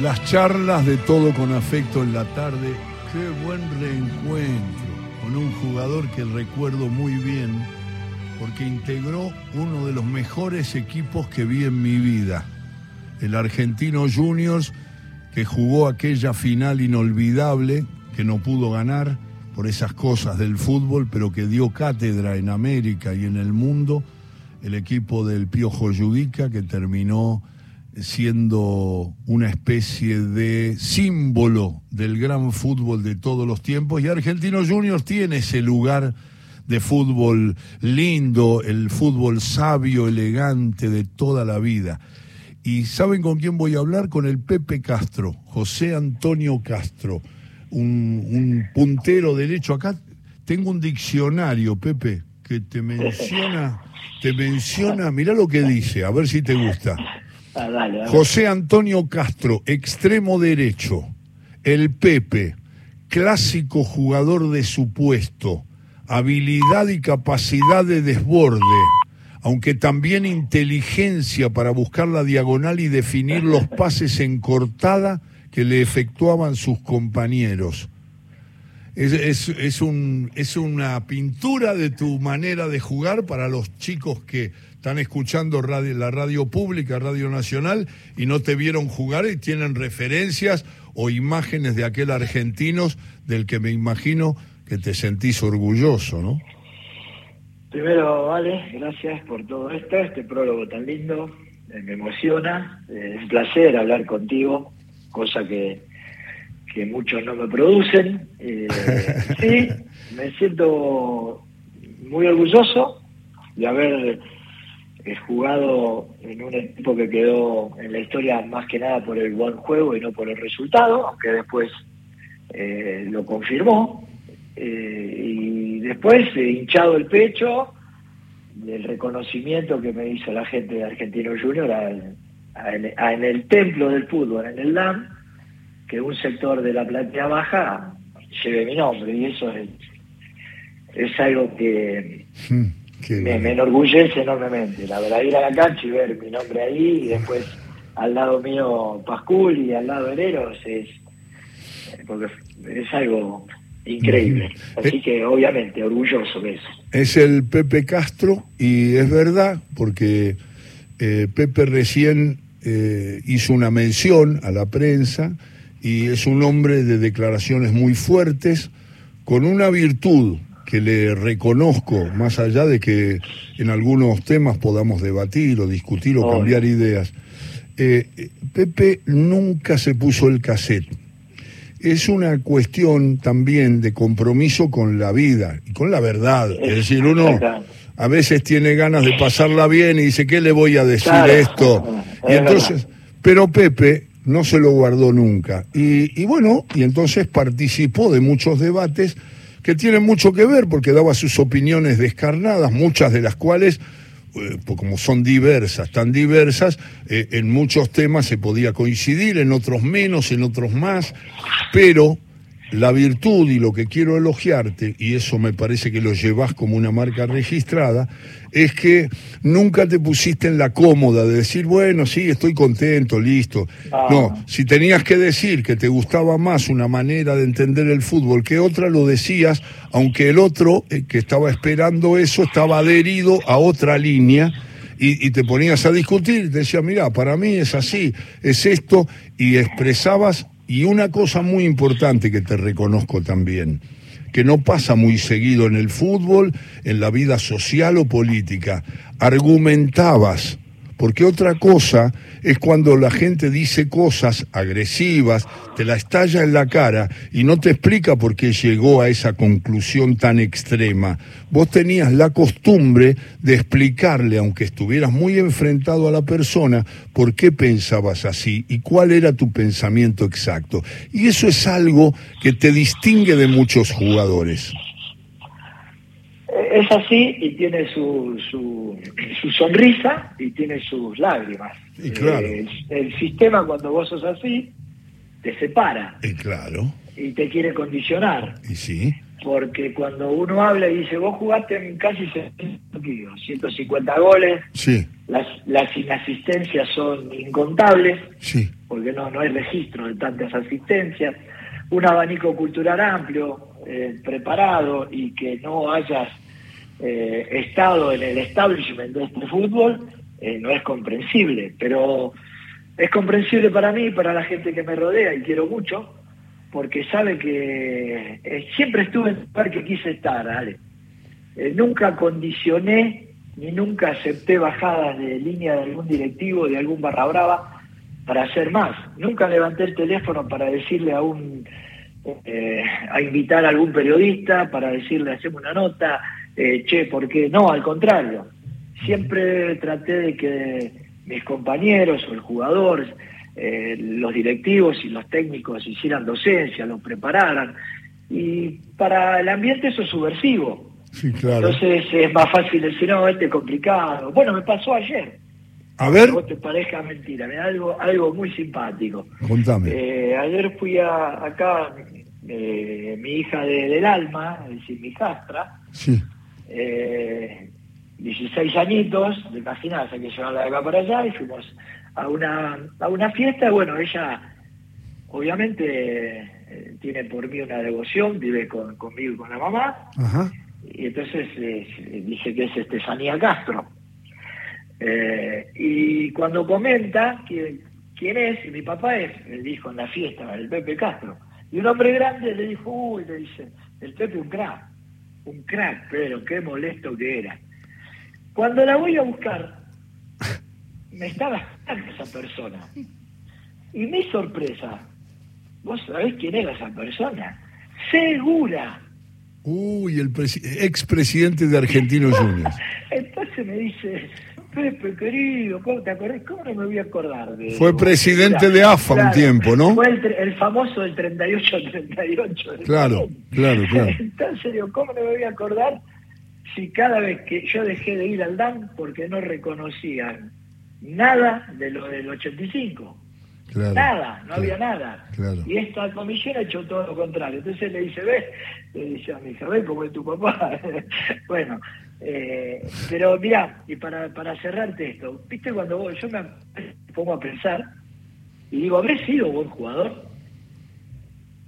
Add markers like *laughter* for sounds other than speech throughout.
Las charlas de todo con afecto en la tarde. Qué buen reencuentro con un jugador que recuerdo muy bien porque integró uno de los mejores equipos que vi en mi vida. El Argentino Juniors que jugó aquella final inolvidable que no pudo ganar por esas cosas del fútbol, pero que dio cátedra en América y en el mundo, el equipo del Piojo Yudica que terminó siendo una especie de símbolo del gran fútbol de todos los tiempos y Argentinos Juniors tiene ese lugar de fútbol lindo, el fútbol sabio, elegante de toda la vida. ¿Y saben con quién voy a hablar? Con el Pepe Castro, José Antonio Castro, un, un puntero derecho. Acá tengo un diccionario, Pepe, que te menciona, te menciona, mira lo que dice, a ver si te gusta. Ah, José Antonio Castro, extremo derecho. El Pepe, clásico jugador de su puesto. Habilidad y capacidad de desborde, aunque también inteligencia para buscar la diagonal y definir los *laughs* pases en cortada que le efectuaban sus compañeros. Es, es, un, es una pintura de tu manera de jugar para los chicos que están escuchando radio, la radio pública, Radio Nacional, y no te vieron jugar y tienen referencias o imágenes de aquel argentinos del que me imagino que te sentís orgulloso, ¿no? Primero, Vale, gracias por todo esto, este prólogo tan lindo, eh, me emociona, eh, es un placer hablar contigo, cosa que, que muchos no me producen. Eh, *laughs* sí, me siento muy orgulloso de haber he jugado en un equipo que quedó en la historia más que nada por el buen juego y no por el resultado, aunque después eh, lo confirmó. Eh, y después he hinchado el pecho del reconocimiento que me hizo la gente de Argentino Junior en el templo del fútbol, en el LAM, que un sector de la platea baja lleve mi nombre y eso es, es algo que... Me, enorgullece enormemente. La verdad, ir a la cancha y ver mi nombre ahí y después al lado mío Pascul y al lado Hereros es, porque es algo increíble. Así que obviamente orgulloso de eso. Es el Pepe Castro y es verdad porque eh, Pepe recién eh, hizo una mención a la prensa y es un hombre de declaraciones muy fuertes con una virtud que le reconozco, más allá de que en algunos temas podamos debatir o discutir o cambiar ideas. Eh, Pepe nunca se puso el cassette. Es una cuestión también de compromiso con la vida y con la verdad. Es decir, uno a veces tiene ganas de pasarla bien y dice, ¿qué le voy a decir esto? Y entonces, pero Pepe no se lo guardó nunca. Y, y bueno, y entonces participó de muchos debates que tienen mucho que ver porque daba sus opiniones descarnadas, muchas de las cuales, eh, pues como son diversas, tan diversas, eh, en muchos temas se podía coincidir, en otros menos, en otros más, pero la virtud y lo que quiero elogiarte, y eso me parece que lo llevas como una marca registrada, es que nunca te pusiste en la cómoda de decir, bueno, sí, estoy contento, listo. Ah. No, si tenías que decir que te gustaba más una manera de entender el fútbol que otra, lo decías, aunque el otro eh, que estaba esperando eso estaba adherido a otra línea. Y, y, te ponías a discutir, te decía, mira, para mí es así, es esto, y expresabas y una cosa muy importante que te reconozco también, que no pasa muy seguido en el fútbol, en la vida social o política, argumentabas porque otra cosa es cuando la gente dice cosas agresivas, te la estalla en la cara y no te explica por qué llegó a esa conclusión tan extrema. Vos tenías la costumbre de explicarle, aunque estuvieras muy enfrentado a la persona, por qué pensabas así y cuál era tu pensamiento exacto. Y eso es algo que te distingue de muchos jugadores es así y tiene su, su, sonrisa y tiene sus lágrimas. Y claro. El, sistema cuando vos sos así te separa. Y claro. Y te quiere condicionar. Y sí. porque cuando uno habla y dice, vos jugaste en casi 150 goles, sí. las, las inasistencias son incontables, sí. porque no, no hay registro de tantas asistencias, un abanico cultural amplio, eh, preparado y que no hayas eh, estado en el establishment de este fútbol, eh, no es comprensible, pero es comprensible para mí, para la gente que me rodea y quiero mucho, porque sabe que eh, siempre estuve en el lugar que quise estar. Eh, nunca condicioné ni nunca acepté bajadas de línea de algún directivo, de algún barra brava, para hacer más. Nunca levanté el teléfono para decirle a un, a invitar a algún periodista, para decirle, hacemos una nota, che, ¿por qué? No, al contrario. Siempre traté de que mis compañeros o el jugador eh, los directivos y los técnicos hicieran docencia, los prepararan. Y para el ambiente eso es subversivo. Sí, claro. Entonces es más fácil decir, no, este es complicado. Bueno, me pasó ayer. A ver. vos te parezca mentira, me algo, algo muy simpático. Contame. Eh, ayer fui a, acá, eh, mi hija de, del alma, es decir, mi castra, sí. 16 añitos, de hay que llevarla de acá para allá y fuimos a una, a una fiesta, bueno, ella obviamente eh, tiene por mí una devoción, vive con, conmigo y con la mamá, y entonces eh, dije que es Estefanía Castro. Eh, y cuando comenta quién, quién es, y mi papá es, le dijo en la fiesta, el Pepe Castro, y un hombre grande le dijo, uy, le dice, el Pepe un crack, un crack, pero qué molesto que era. Cuando la voy a buscar, me estaba esperando esa persona. Y mi sorpresa, ¿vos sabés quién era esa persona? Segura. Uy, el expresidente de Argentinos *laughs* Juniors. Entonces me dice, Pepe, querido, ¿cómo te acordás? ¿Cómo no me voy a acordar de Fue presidente de AFA un tiempo, ¿no? Fue el, famoso del 38-38. Claro, claro, claro. Entonces digo, ¿cómo no me voy a acordar si cada vez que yo dejé de ir al DAN porque no reconocían nada de lo del 85. nada, no había nada. Y esta comisión ha hecho todo lo contrario. Entonces le dice, ve, le dice a mi hija, ve cómo es tu papá. *laughs* bueno, eh, pero mira, y para, para cerrarte esto, viste cuando yo me pongo a pensar y digo, ¿habré sido buen jugador?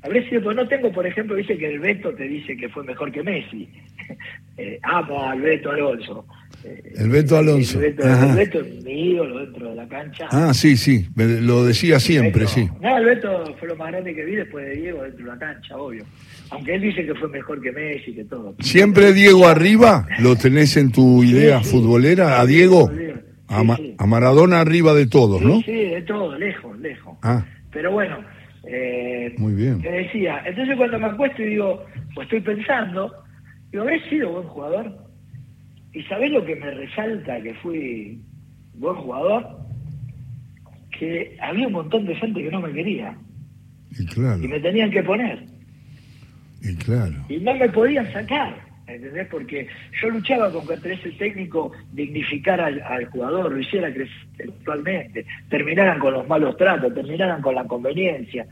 ¿Habré sido? Pues no tengo, por ejemplo, dice que el Beto te dice que fue mejor que Messi. *laughs* eh, amo al Beto Alonso. El Beto Alonso. El Beto, es mi ídolo dentro de la cancha. Ah, sí, sí, lo decía siempre, sí. No, el Beto fue lo más grande que vi después de Diego dentro de la cancha, obvio. Aunque él dice que fue mejor que Messi, que todo. ¿Siempre Diego arriba? ¿Lo tenés en tu idea futbolera? ¿A Diego? A, Maradona arriba de todos, ¿no? Sí, de todo, lejos, lejos. Ah. Pero bueno, eh, Muy bien. Te decía, entonces cuando me acuesto y digo, pues estoy pensando, digo, ¿habré sido buen jugador? ¿Y sabés lo que me resalta que fui buen jugador? Que había un montón de gente que no me quería. Y claro. Y me tenían que poner. Y claro. Y no me podían sacar. ¿Entendés? Porque yo luchaba con que ese técnico dignificara al, jugador, lo hiciera crecer actualmente, terminaran con los malos tratos, terminaran con la conveniencia.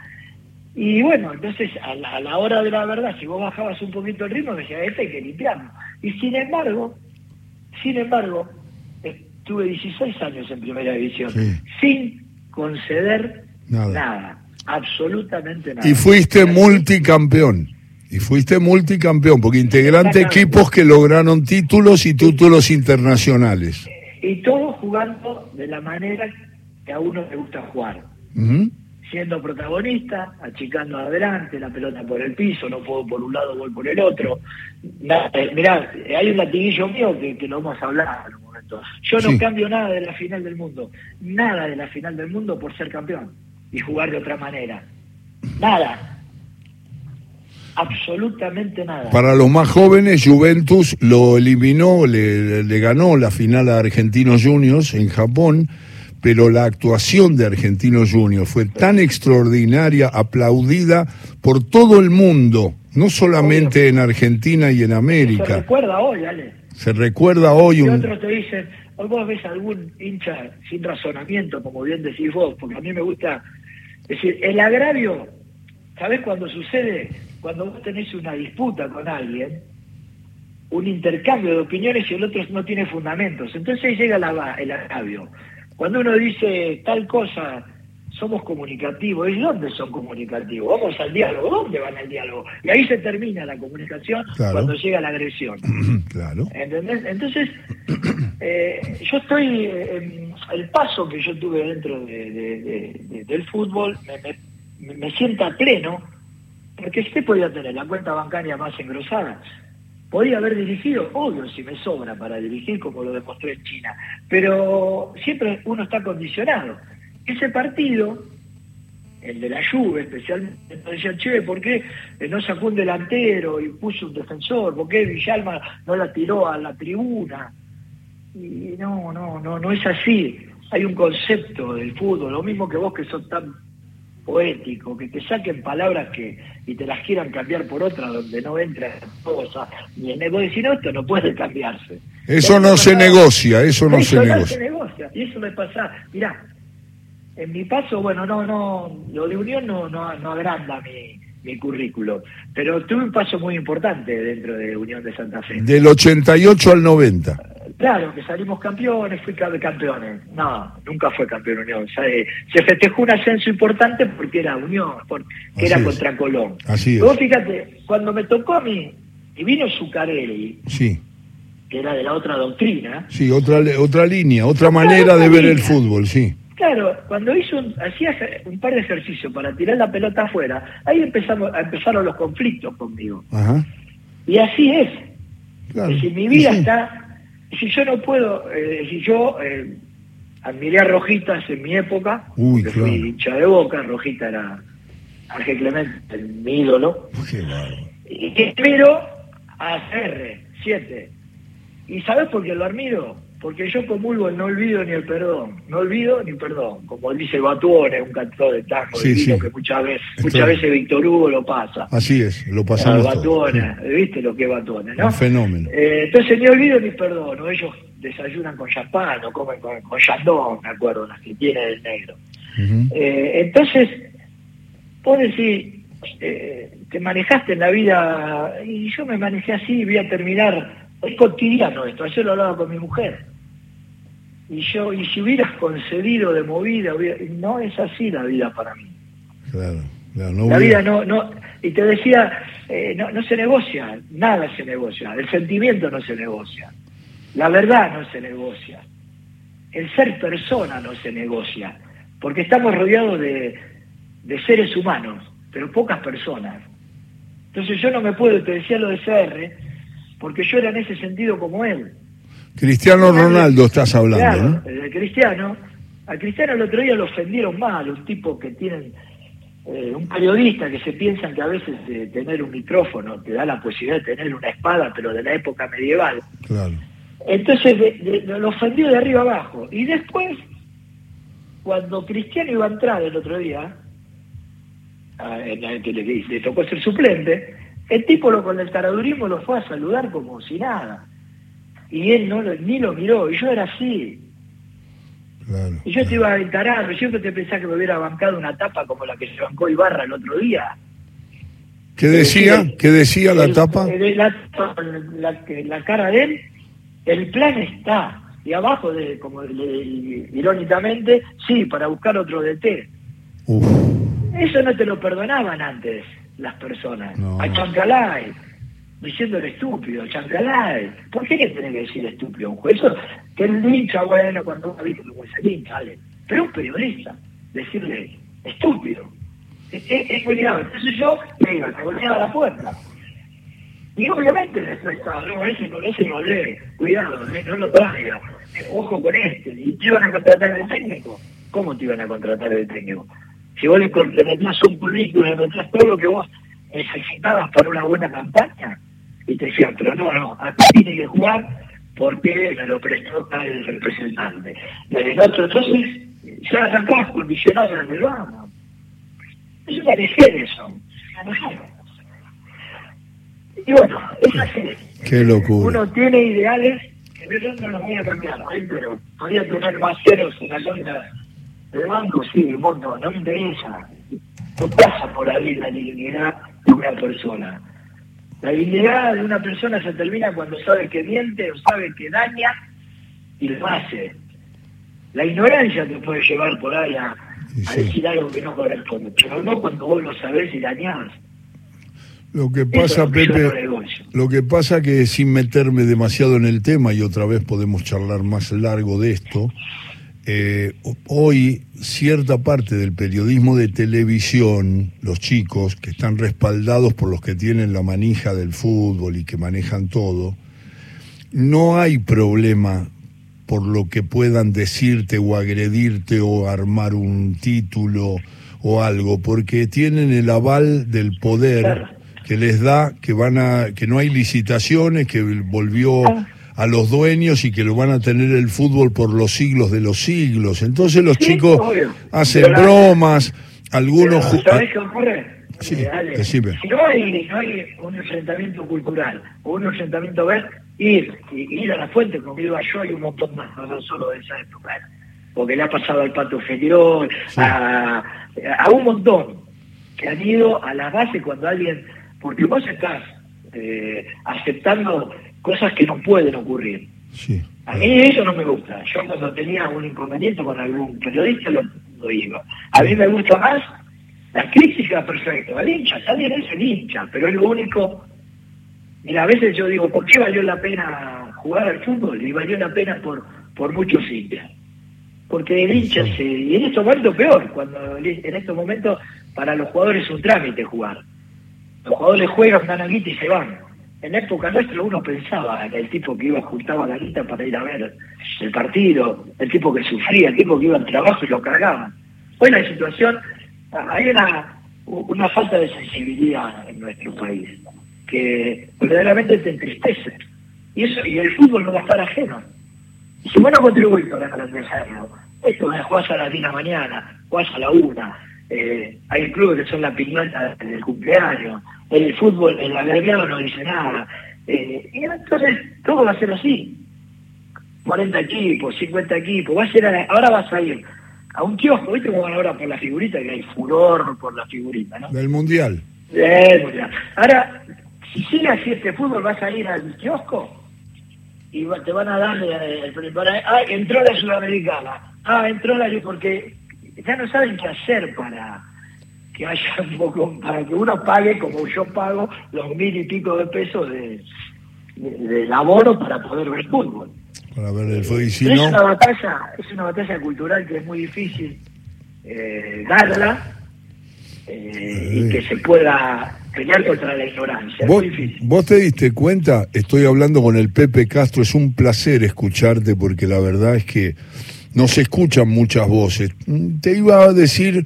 Y bueno, entonces a la, hora de la verdad, si vos bajabas un poquito el ritmo, me decía, este hay que limpiarlo. Y sin embargo, sin embargo, estuve 16 años en primera división, sin conceder nada. absolutamente nada. Y fuiste multicampeón. Y fuiste multicampeón, porque integrante equipos que lograron títulos y títulos internacionales. Y todos jugando de la manera que a uno le gusta jugar siendo protagonista, achicando adelante, la pelota por el piso, no puedo por un lado, voy por el otro. Eh, mirá, hay un latiguillo mío que, que lo vamos a hablar en un momento. Yo no cambio nada de la final del mundo, nada de la final del mundo por ser campeón y jugar de otra manera. Nada. Absolutamente nada. Para los más jóvenes, Juventus lo eliminó, le, le ganó la final a Argentinos Juniors en Japón pero la actuación de Argentino Junior fue tan extraordinaria, aplaudida por todo el mundo, no solamente en Argentina y en América. Se recuerda hoy, Ale. Se recuerda hoy un... Otros te dicen, hoy vos ves algún hincha sin razonamiento, como bien decís vos, porque a mí me gusta decir, el agravio, ¿sabés cuando sucede? cuando vos tenés una disputa con alguien, un intercambio de opiniones y el otro no tiene fundamentos. Entonces llega la, el agravio. Cuando uno dice tal cosa, somos comunicativos, ¿y dónde son comunicativos? Vamos al diálogo, ¿dónde van al diálogo? Y ahí se termina la comunicación cuando llega la agresión. *clears throat* claro. ¿Entendés? Entonces, eh, yo estoy, el paso que yo tuve dentro de, del fútbol me, me, me sienta pleno, porque usted podía tener la cuenta bancaria más engrosada, Podría haber dirigido, obvio, si me sobra para dirigir, como lo demostró en China, pero siempre uno está condicionado. Ese partido, el de la Juve especialmente, decía, che, ¿por qué no sacó un delantero y puso un defensor? ¿Por qué Villalma no la tiró a la tribuna? Y no, no, no, no es así. Hay un concepto del fútbol, lo mismo que vos que sos tan poético, que te saquen palabras que y te las quieran cambiar por otras donde no entra cosa. Ni en decís, no, esto no puede cambiarse. Eso no se negocia, eso no se negocia. se negocia. Y eso me pasa, mirá, en mi paso, bueno, no, no, lo de Unión no, no, no agranda mi, mi currículo, pero tuve un paso muy importante dentro de Unión de Santa Fe. Del 88 al 90. Claro, que salimos campeones, fui campeones. No, nunca fue campeón Unión. Se festejó un ascenso importante porque era Unión, porque era contra Colón. Así es. Vos fíjate, cuando me tocó a mí, y vino Zuccarelli, sí. que era de la otra doctrina. Sí, otra, otra línea, otra manera de ver el fútbol, sí. Claro, cuando hizo hacía un par de ejercicios para tirar la pelota afuera, ahí empezamos, empezaron los conflictos conmigo. Ajá. Y así es. Claro. si mi vida está si yo no puedo, eh, si yo eh, admiré a Rojitas en mi época, Uy, fui hincha de boca, Rojita era Ángel Clemente, mi ídolo, y espero a CR7. ¿Y sabes por qué lo admiro? Porque yo comulgo el no olvido ni el perdón. No olvido ni perdón. Como dice Batuone, un cantor de tango que muchas veces, muchas veces Víctor Hugo lo pasa. Así es, lo pasamos. Batuone, ¿viste lo que es Batuone, no? Un fenómeno. Eh, entonces ni olvido ni perdón. Ellos desayunan con champán o comen con, con chandón, me acuerdo, las que tiene el negro. eh, entonces, vos decís, eh, te manejaste en la vida, y yo me manejé así, voy a terminar es cotidiano esto, ayer lo hablaba con mi mujer. Y yo, y si hubieras concedido de movida, no es así la vida para mí. Claro, la vida no, no, y te decía, eh, no, no se negocia, nada se negocia, el sentimiento no se negocia, la verdad no se negocia, el ser persona no se negocia, porque estamos rodeados de, de seres humanos, pero pocas personas. Entonces yo no me puedo, te decía lo de CR, porque yo era en ese sentido como él. Cristiano Ronaldo estás hablando, claro, ¿no? Cristiano, a Cristiano el otro día lo ofendieron mal, un tipo que tienen, eh, un periodista que se piensan que a veces eh, tener un micrófono te da la posibilidad de tener una espada, pero de la época medieval. Claro. Entonces lo ofendió de arriba abajo. Y después, cuando Cristiano iba a entrar el otro día, que le, le tocó ser suplente, el tipo lo, con el taradurismo lo fue a saludar como si nada. Y él no ni lo miró, y yo era así. y yo te iba a encarar, siempre te pensaba que me hubiera bancado una tapa como la que se bancó Ibarra el otro día. ¿Qué decía? ¿Qué decía la tapa? La, la, cara de él, el plan está. Y abajo, de, como irónicamente, sí, para buscar otro DT. Eso no te lo perdonaban antes las personas. A Chancalay, diciéndole estúpido, Chancalay. ¿Por qué que tiene que decir estúpido un juez? Eso, que el hincha, bueno, cuando uno visto como hincha, ¿vale? Pero un periodista, decirle estúpido. Es, es, muy grave. Entonces yo le digo, me golpeaba la puerta. Y obviamente después no, ese, ese no lee, cuidado, eh, no lo traiga, ojo con este, y te iban a contratar de técnico. ¿Cómo te iban a contratar de técnico? si vos le, metías un currículum, le metías todo lo que vos necesitabas para una buena campaña, y te decían, pero no, no, aquí tiene que jugar porque me lo prestó el representante. Y el otro, entonces, ya arrancás condicionado en el vamos. Es una eso. Y bueno, es así. Qué locura. Uno tiene ideales que yo no los voy a cambiar, ¿eh? pero podría tener más ceros en la cuenta el banco sí, el no me interesa. No pasa por ahí la dignidad de una persona. La dignidad de una persona se termina cuando sabe que miente o sabe que daña y lo hace. La ignorancia te puede llevar por ahí a, decir algo que no corresponde, pero no cuando vos lo sabés y dañás. Lo que pasa, Pepe, lo que pasa que sin meterme demasiado en el tema, y otra vez podemos charlar más largo de esto, eh, hoy cierta parte del periodismo de televisión, los chicos que están respaldados por los que tienen la manija del fútbol y que manejan todo, no hay problema por lo que puedan decirte o agredirte o armar un título o algo, porque tienen el aval del poder que les da que van a que no hay licitaciones, que volvió a los dueños y que lo van a tener el fútbol por los siglos de los siglos. Entonces los chicos hacen bromas, algunos ¿Sabes qué ocurre? Sí, eh, Si no hay, no hay un enfrentamiento cultural o un enfrentamiento ver, ir, ir a la fuente, como iba yo, hay un montón más, no solo de esa época, ¿eh? porque le ha pasado al Pato Felión, a, a un montón que han ido a la base cuando alguien, porque vos estás eh, aceptando cosas que no pueden ocurrir. A mí eso no me gusta. Yo cuando tenía un inconveniente con algún periodista lo, lo iba. A mí me gusta más la crítica, perfecto. El hincha, también es el hincha, pero es lo único Mira, a veces yo digo, ¿por qué valió la pena jugar al fútbol? Y valió la pena por, por muchos hinchas. Porque el hincha se... Y en estos momentos peor, cuando en estos momentos para los jugadores es un trámite jugar. Los jugadores juegan, dan guita y se van. En época nuestra uno pensaba en el tipo que iba juntaba la guita para ir a ver el partido, el tipo que sufría, el tipo que iba al trabajo y lo cargaban. Hoy la situación, hay una, una falta de sensibilidad en nuestro país que verdaderamente te entristece. Y eso y el fútbol no va a estar ajeno. Y si vos no para engrandecerlo, esto es jugás a las 10 de la mañana, jugás a la una, eh, hay clubes que son la piñata del cumpleaños, en el fútbol, el agremiado no dice nada. Eh, y entonces todo va a ser así. 40 equipos, 50 equipos, va a ser ahora vas a ir a un kiosco, ¿viste cómo van ahora por la figurita? Que hay furor por la figurita, ¿no? Del Mundial. Del Mundial. Ahora, si sigue así este fútbol, vas a ir al kiosco y te van a dar el, ah, entró la Sudamericana, ah, entró la porque ya no saben qué hacer para que haya un poco, para que uno pague como yo pago los mil y pico de pesos de, de, abono para poder ver fútbol. Para ver el fútbol. es una batalla, es una batalla cultural que es muy difícil eh, darla eh, y que se pueda pelear contra la ignorancia. ¿Vos, ¿Vos te diste cuenta? Estoy hablando con el Pepe Castro, es un placer escucharte porque la verdad es que no se escuchan muchas voces. Te iba a decir,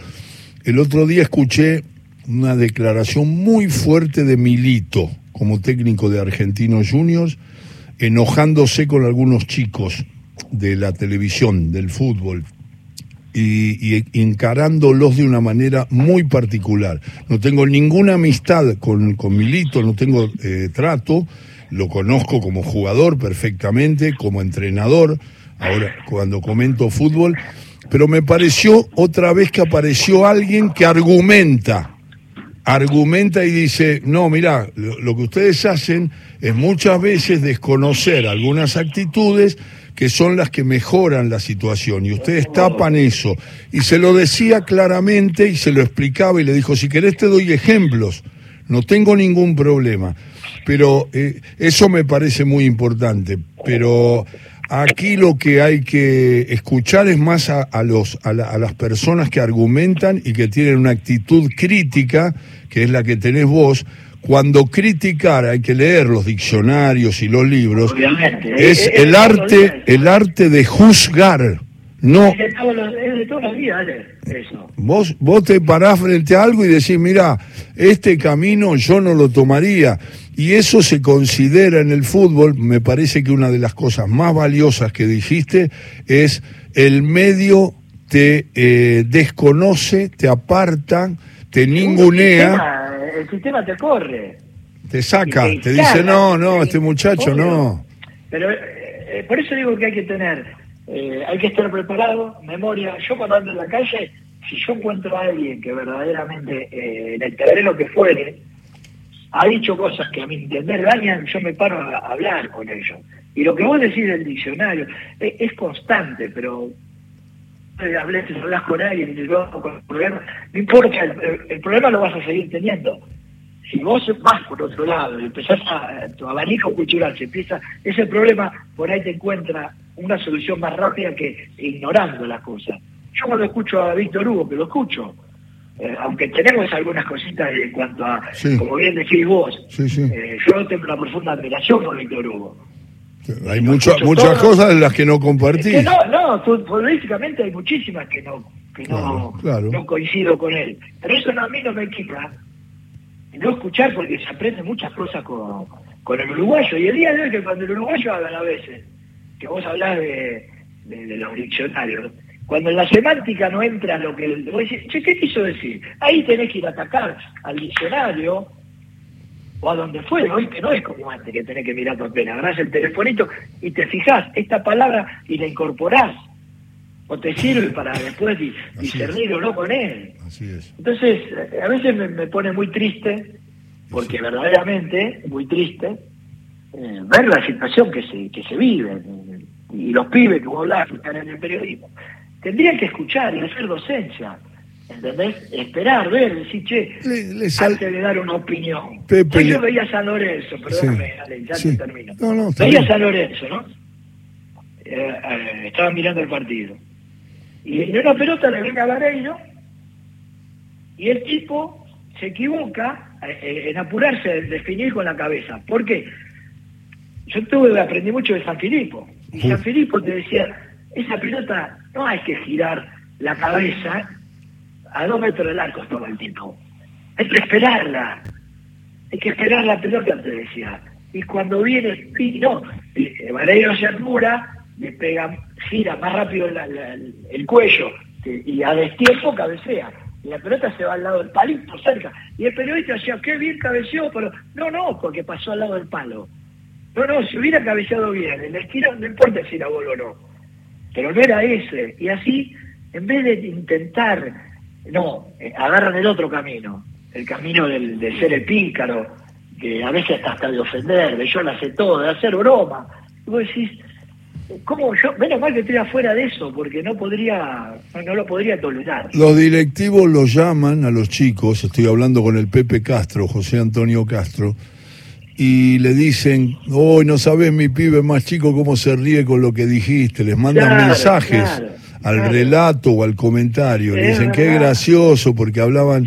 el otro día escuché una declaración muy fuerte de Milito como técnico de Argentinos Juniors, enojándose con algunos chicos de la televisión, del fútbol, y, encarándolos de una manera muy particular. No tengo ninguna amistad con, con Milito, no tengo eh, trato, lo conozco como jugador perfectamente, como entrenador, ahora cuando comento fútbol, pero me pareció otra vez que apareció alguien que argumenta, argumenta y dice, no, mira, lo que ustedes hacen es muchas veces desconocer algunas actitudes que son las que mejoran la situación y ustedes tapan eso. Y se lo decía claramente y se lo explicaba y le dijo, si querés te doy ejemplos, no tengo ningún problema. Pero eh, eso me parece muy importante. Pero aquí lo que hay que escuchar es más a, los, a las personas que argumentan y que tienen una actitud crítica, que es la que tenés vos, cuando criticar hay que leer los diccionarios y los libros, es, el arte, el arte de juzgar. No. Es de todos los, días, eso. Vos, vos te parás frente a algo y decís, mira, este camino yo no lo tomaría. Y eso se considera en el fútbol, me parece que una de las cosas más valiosas que dijiste es el medio te eh, desconoce, te aparta, te ningunea el sistema te corre. Te saca, te, dice, no, no, este muchacho no. Pero eh, eh, por eso digo que hay que tener, eh, hay que estar preparado, memoria. Yo cuando ando en la calle, si yo encuentro a alguien que verdaderamente, en el terreno que fuere, ha dicho cosas que a mi entender dañan, yo me paro a hablar con ellos. Y lo que vos decís del diccionario es, constante, pero eh, hablé, si hablas con alguien y te con el problema, no importa, el, problema lo vas a seguir teniendo. Si vos vas por otro lado y empezás a, tu abanico cultural se empieza, ese problema por ahí te encuentra una solución más rápida que ignorando las cosas. Yo cuando escucho a Víctor Hugo, que lo escucho, eh, aunque tenemos algunas cositas en cuanto a, como bien decís vos, eh, yo tengo una profunda admiración por Víctor Hugo. Hay muchas muchas cosas en las que no compartís. no, no, políticamente hay muchísimas que no que no, no coincido con él. Pero eso no, a mí no me quita no escuchar porque se aprende muchas cosas con, con el uruguayo. Y el día de hoy que cuando el uruguayo habla a veces, que vos hablás de, de los diccionarios, cuando en la semántica no entra lo que... Vos decís, che, ¿qué quiso decir? Ahí tenés que ir a atacar al diccionario o a donde fue, hoy que no es como antes que tenés que mirar papel, agarrás el telefonito y te fijás esta palabra y la incorporás. O te sirve *laughs* para después discernir o no con él. Así es. Entonces, a veces me, pone muy triste, porque verdaderamente, muy triste, eh, ver la situación que se, que se vive. Y los pibes que vos hablás que están en el periodismo tendrían que escuchar y hacer docencia. ¿Entendés? Esperar, ver, decir, che, antes de dar una opinión. yo veía a San Lorenzo, perdóname, ya te termino. veía a San Lorenzo, ¿no? Eh, eh, estaba mirando el partido. Y en una pelota le viene a Vareiro y el tipo se equivoca eh, en apurarse de definir con la cabeza. ¿Por qué? Yo tuve, aprendí mucho de San Filipo. Y San Filipo te decía, esa pelota no hay que girar la cabeza a dos metros del arco todo el tiempo. Hay que esperarla. Hay que esperar la pelota, te decía. Y cuando viene, no, Vareiro se apura, le pega, gira más rápido el cuello y a destiempo cabecea. Y la pelota se va al lado del palito, cerca. Y el periodista decía, qué bien cabeceó, pero no, no, porque pasó al lado del palo. No, no, si hubiera cabeceado bien, en la esquina no importa si era gol o no pero no era ese. Y así, en vez de intentar, no, eh, agarran el otro camino, el camino del, de ser el pícaro, que a veces hasta de ofender, de yo la sé todo, de hacer broma. Y vos decís, ¿cómo yo? Menos mal que estoy afuera de eso, porque no podría, no, lo podría tolerar. Los directivos lo llaman a los chicos, estoy hablando con el Pepe Castro, José Antonio Castro, y le dicen, hoy no sabes mi pibe más chico cómo se ríe con lo que dijiste, les mandan mensajes al relato o al comentario, le dicen qué gracioso porque hablaban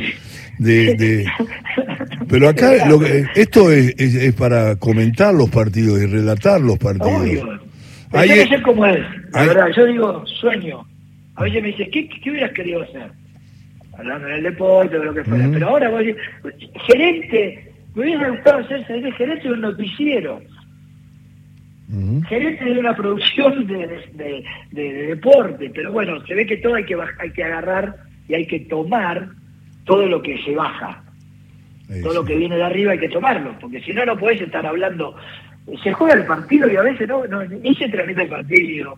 de... *laughs* Pero acá lo esto es, es, para comentar los partidos y relatar los partidos. Obvio. Hay, que ser como es, la verdad, yo digo sueño. A veces me dice, ¿qué, qué hubieras querido hacer? Hablando del deporte o lo que fuera. Pero ahora vos gerente me hubiera gustado ser gerente de un noticiero. Gerente de una producción de, deporte, pero bueno, se ve que todo hay que hay que agarrar y hay que tomar todo lo que se baja. todo lo que viene de arriba hay que tomarlo, porque si no, no podés estar hablando. Se juega el partido y a veces no, no ni se transmite el partido.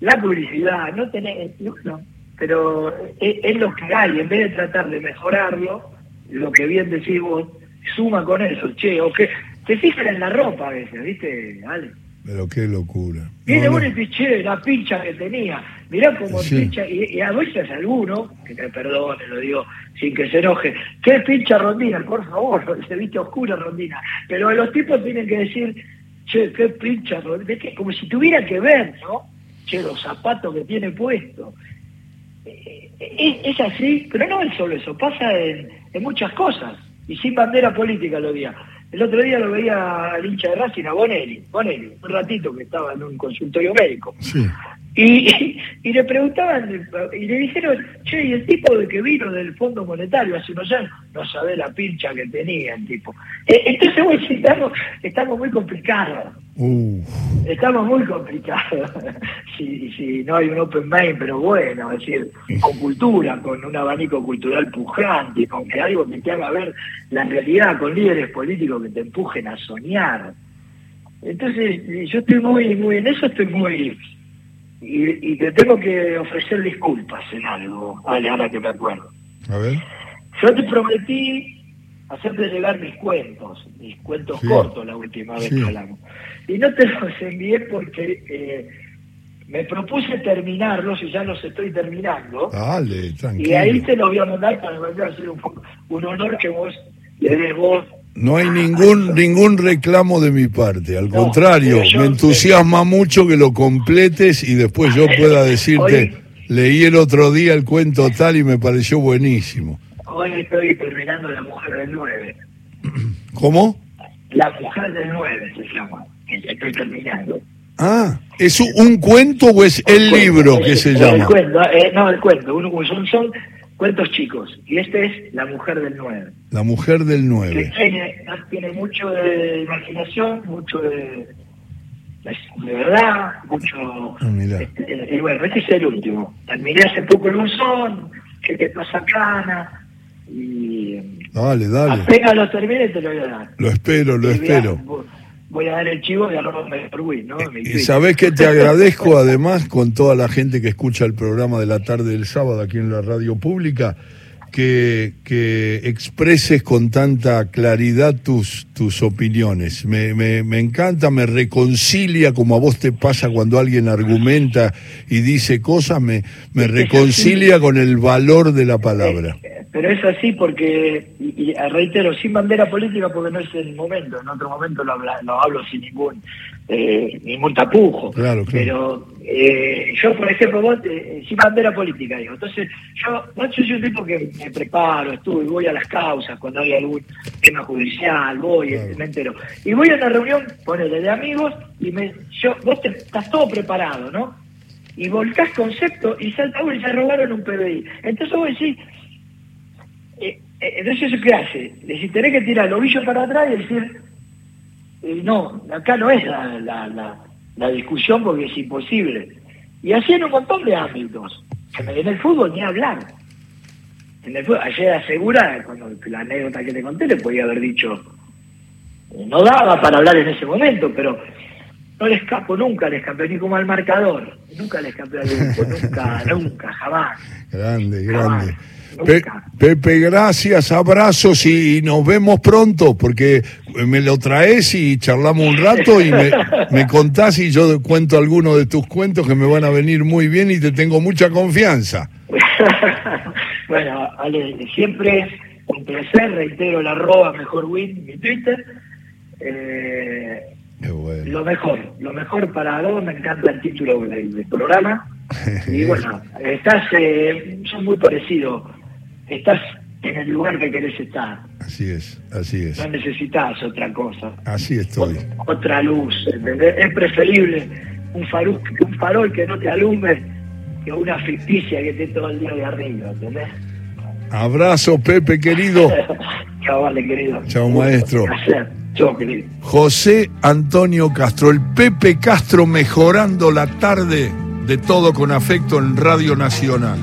La publicidad, no tenés. No, pero es, es, lo que hay, en vez de tratar de mejorarlo, lo que bien decís vos, suma con eso, che, o que te fijan en la ropa a veces, ¿viste, Ale? Pero qué locura. Viene uno y dice, la pincha que tenía, mirá cómo pincha, y, a veces alguno, que te perdone, lo digo sin que se enoje, qué pincha Rondina, por favor, *laughs* se viste oscura Rondina, pero los tipos tienen que decir, che, qué pincha Rondina, como si tuviera que ver, ¿no? Che, los zapatos que tiene puesto. Eh, eh, es, así, pero no es solo eso, pasa en muchas cosas y sin bandera política lo veía. El otro día lo veía al hincha de Racing, a Bonelli, Bonelli, un ratito que estaba en un consultorio médico. Y, y, le preguntaban, y le dijeron, che, y el tipo de que vino del Fondo Monetario hace unos años, no sabe la pincha que tenía el tipo. Eh, entonces, bueno, estamos, estamos muy complicados. Estamos muy complicados. *laughs* si, si no hay un open mind, pero bueno, es decir, con cultura, con un abanico cultural pujante, con que algo que te haga ver la realidad, con líderes políticos que te empujen a soñar. Entonces, yo estoy muy, muy, en eso estoy muy y, te tengo que ofrecer disculpas en algo, vale, ahora que me acuerdo. A ver. Yo te prometí hacerte llegar mis cuentos, mis cuentos cortos la última vez que hablamos. Y no te los envié porque eh, me propuse terminarlos y ya los estoy terminando. Dale, tranquilo. Y ahí te los voy a mandar para volver a hacer un, un honor que vos le des vos no hay ningún ningún reclamo de mi parte, al contrario, me entusiasma mucho que lo completes y después yo *laughs* pueda decirte, leí el otro día el cuento tal y me pareció buenísimo. Hoy estoy terminando La Mujer del 9. *clears throat* ¿Cómo? La Mujer del 9 se llama, estoy terminando. Ah, ¿es un cuento o es el, libro que se llama? El cuento, eh, no, el cuento, uno, son, son cuentos chicos. Y este es La Mujer del 9. La Mujer del 9. tiene, tiene mucho de imaginación, mucho de, de verdad, mucho... Ah, este, y bueno, este es el último. Terminé hace poco el buzón, que te pasa cana, y... Dale, dale. Apenas lo termine te lo voy a dar. Lo espero, lo espero voy a dar el chivo de arroba ¿no? y sabes que te *laughs* agradezco además con toda la gente que escucha el programa de la tarde del sábado aquí en la radio pública que, que expreses con tanta claridad tus, tus opiniones. Me, me, me, encanta, me reconcilia, como a vos te pasa cuando alguien argumenta y dice cosas, me, me reconcilia con el valor de la palabra. Eh, pero es así porque, y, reitero, sin bandera política porque no es el momento, en otro momento lo, lo hablo sin ningún eh, ningún tapujo. Claro, Pero eh, yo, por ejemplo, vos, eh, sin bandera política, digo. Entonces, yo, yo soy un tipo que me preparo, estuve, voy a las causas cuando hay algún tema judicial, voy, me entero. Y voy a una reunión, ponele, de amigos, y me, yo, vos te, estás todo preparado, ¿no? Y volcás concepto y salta uno y se robaron un PBI. Entonces vos decís, eh, entonces ¿eso qué hace? Decís, tenés que tirar el ovillo para atrás y decir, no, acá no es la, la, discusión porque es imposible. Y así en un montón de ámbitos. En el fútbol ni hablar. En el fútbol, ayer asegura, cuando la anécdota que te conté, le podía haber dicho, no daba para hablar en ese momento, pero no le escapo nunca, le escapé ni como al marcador, nunca le escapé al grupo, nunca, *laughs* nunca, jamás. Grande, grande. Pepe, gracias, abrazos y, nos vemos pronto, porque me lo traes y charlamos un rato y *laughs* me, contás y yo cuento algunos de tus cuentos que me van a venir muy bien y te tengo mucha confianza. *laughs* bueno, Ale, siempre un placer, reitero el arroba mejor win, mi Twitter. Eh, lo mejor, lo mejor para vos, me encanta el título del, programa. *laughs* Y bueno, estás, eh, son muy parecidos estás en el lugar que querés estar. Así es, así es. No necesitas otra cosa. Así estoy. otra luz, Es preferible un, farol, un farol que no te alumbre que una ficticia que esté todo el día de arriba, ¿entendés? Abrazo, Pepe, querido. *laughs* Chao, vale, querido. Chao, maestro. Chao, querido. José Antonio Castro, el Pepe Castro mejorando la tarde de todo con afecto en Radio Nacional.